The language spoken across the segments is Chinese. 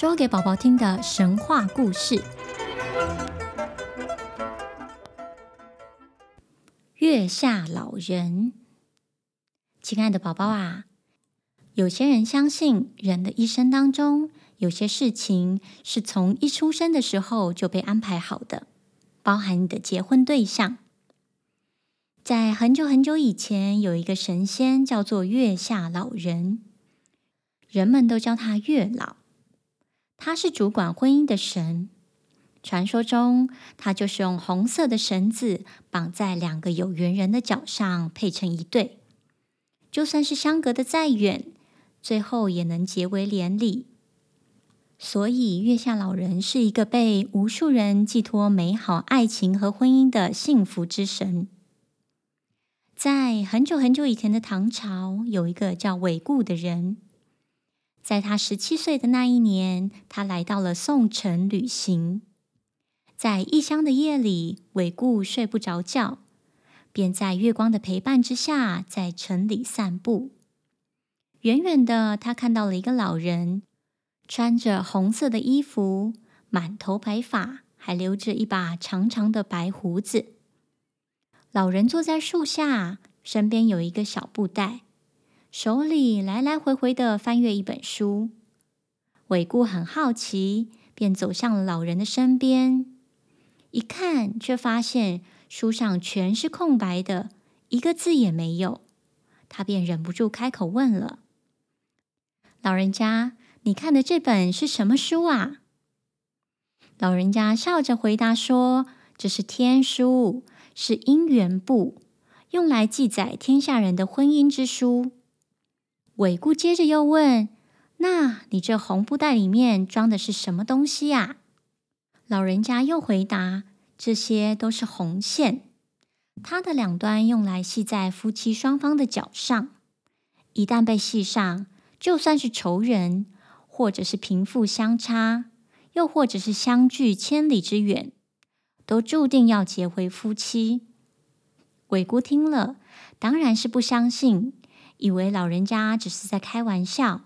说给宝宝听的神话故事：月下老人。亲爱的宝宝啊，有些人相信，人的一生当中，有些事情是从一出生的时候就被安排好的，包含你的结婚对象。在很久很久以前，有一个神仙叫做月下老人，人们都叫他月老。他是主管婚姻的神。传说中，他就是用红色的绳子绑在两个有缘人的脚上，配成一对。就算是相隔的再远，最后也能结为连理。所以，月下老人是一个被无数人寄托美好爱情和婚姻的幸福之神。在很久很久以前的唐朝，有一个叫韦固的人。在他十七岁的那一年，他来到了宋城旅行。在异乡的夜里，韦固睡不着觉，便在月光的陪伴之下，在城里散步。远远的，他看到了一个老人，穿着红色的衣服，满头白发，还留着一把长长的白胡子。老人坐在树下，身边有一个小布袋。手里来来回回的翻阅一本书，韦固很好奇，便走向了老人的身边。一看，却发现书上全是空白的，一个字也没有。他便忍不住开口问了：“老人家，你看的这本是什么书啊？”老人家笑着回答说：“这是天书，是姻缘簿，用来记载天下人的婚姻之书。”韦固接着又问：“那你这红布袋里面装的是什么东西呀？”老人家又回答：“这些都是红线，它的两端用来系在夫妻双方的脚上。一旦被系上，就算是仇人，或者是贫富相差，又或者是相距千里之远，都注定要结为夫妻。”韦固听了，当然是不相信。以为老人家只是在开玩笑，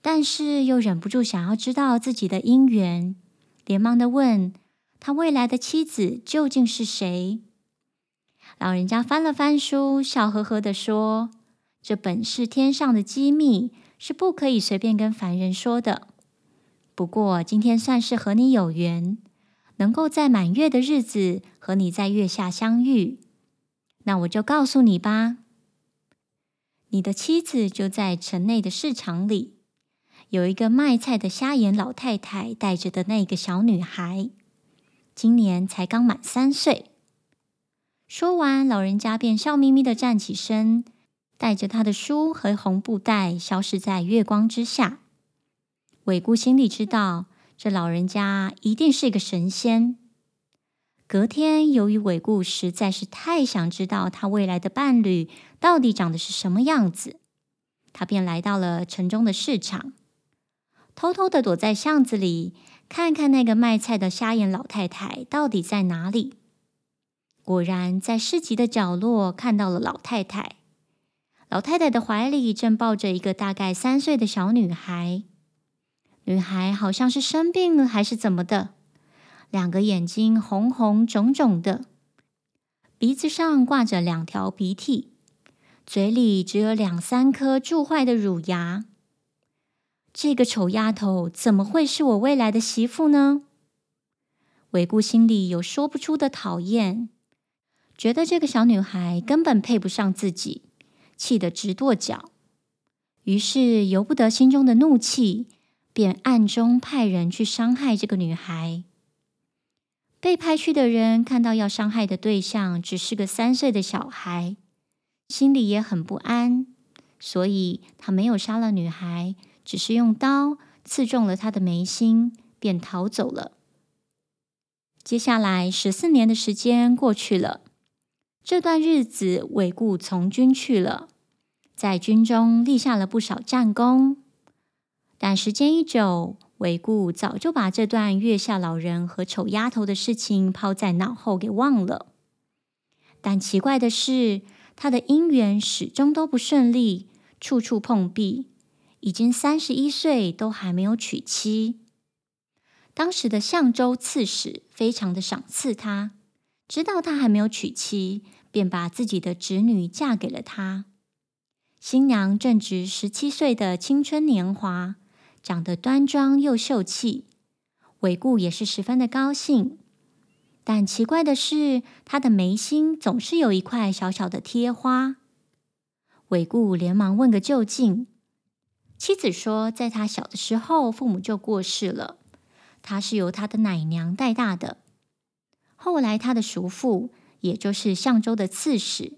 但是又忍不住想要知道自己的姻缘，连忙的问他未来的妻子究竟是谁。老人家翻了翻书，笑呵呵的说：“这本是天上的机密，是不可以随便跟凡人说的。不过今天算是和你有缘，能够在满月的日子和你在月下相遇，那我就告诉你吧。”你的妻子就在城内的市场里，有一个卖菜的瞎眼老太太带着的那个小女孩，今年才刚满三岁。说完，老人家便笑眯眯的站起身，带着他的书和红布袋消失在月光之下。韦固心里知道，这老人家一定是一个神仙。隔天，由于韦固实在是太想知道他未来的伴侣到底长得是什么样子，他便来到了城中的市场，偷偷的躲在巷子里，看看那个卖菜的瞎眼老太太到底在哪里。果然，在市集的角落看到了老太太。老太太的怀里正抱着一个大概三岁的小女孩，女孩好像是生病了还是怎么的。两个眼睛红红肿肿的，鼻子上挂着两条鼻涕，嘴里只有两三颗蛀坏的乳牙。这个丑丫头怎么会是我未来的媳妇呢？韦固心里有说不出的讨厌，觉得这个小女孩根本配不上自己，气得直跺脚。于是由不得心中的怒气，便暗中派人去伤害这个女孩。被派去的人看到要伤害的对象只是个三岁的小孩，心里也很不安，所以他没有杀了女孩，只是用刀刺中了她的眉心，便逃走了。接下来十四年的时间过去了，这段日子韦固从军去了，在军中立下了不少战功，但时间一久。韦固早就把这段月下老人和丑丫头的事情抛在脑后给忘了，但奇怪的是，他的姻缘始终都不顺利，处处碰壁，已经三十一岁，都还没有娶妻。当时的相州刺史非常的赏赐他，知道他还没有娶妻，便把自己的侄女嫁给了他。新娘正值十七岁的青春年华，长得端庄又秀气，韦固也是十分的高兴。但奇怪的是，他的眉心总是有一块小小的贴花。韦固连忙问个究竟。妻子说，在他小的时候，父母就过世了，他是由他的奶娘带大的。后来，他的叔父，也就是相州的刺史，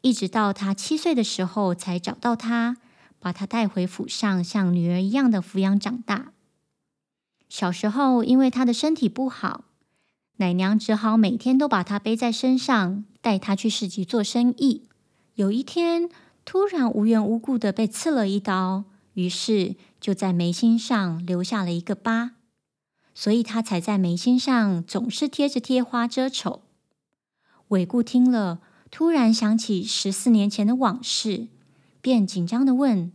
一直到他七岁的时候才找到他，把他带回府上，像女儿一样的抚养长大。小时候，因为他的身体不好，奶娘只好每天都把他背在身上，带他去市集做生意。有一天，突然无缘无故的被刺了一刀。于是就在眉心上留下了一个疤，所以他才在眉心上总是贴着贴花遮丑。韦固听了，突然想起十四年前的往事，便紧张的问：“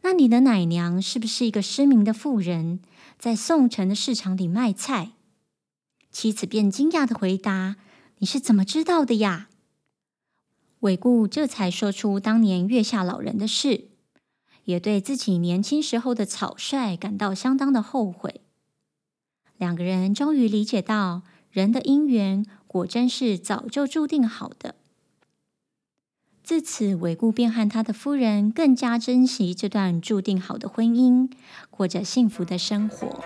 那你的奶娘是不是一个失明的妇人，在宋城的市场里卖菜？”妻子便惊讶的回答：“你是怎么知道的呀？”韦固这才说出当年月下老人的事。也对自己年轻时候的草率感到相当的后悔。两个人终于理解到，人的姻缘果真是早就注定好的。自此，韦固便和他的夫人更加珍惜这段注定好的婚姻，过着幸福的生活。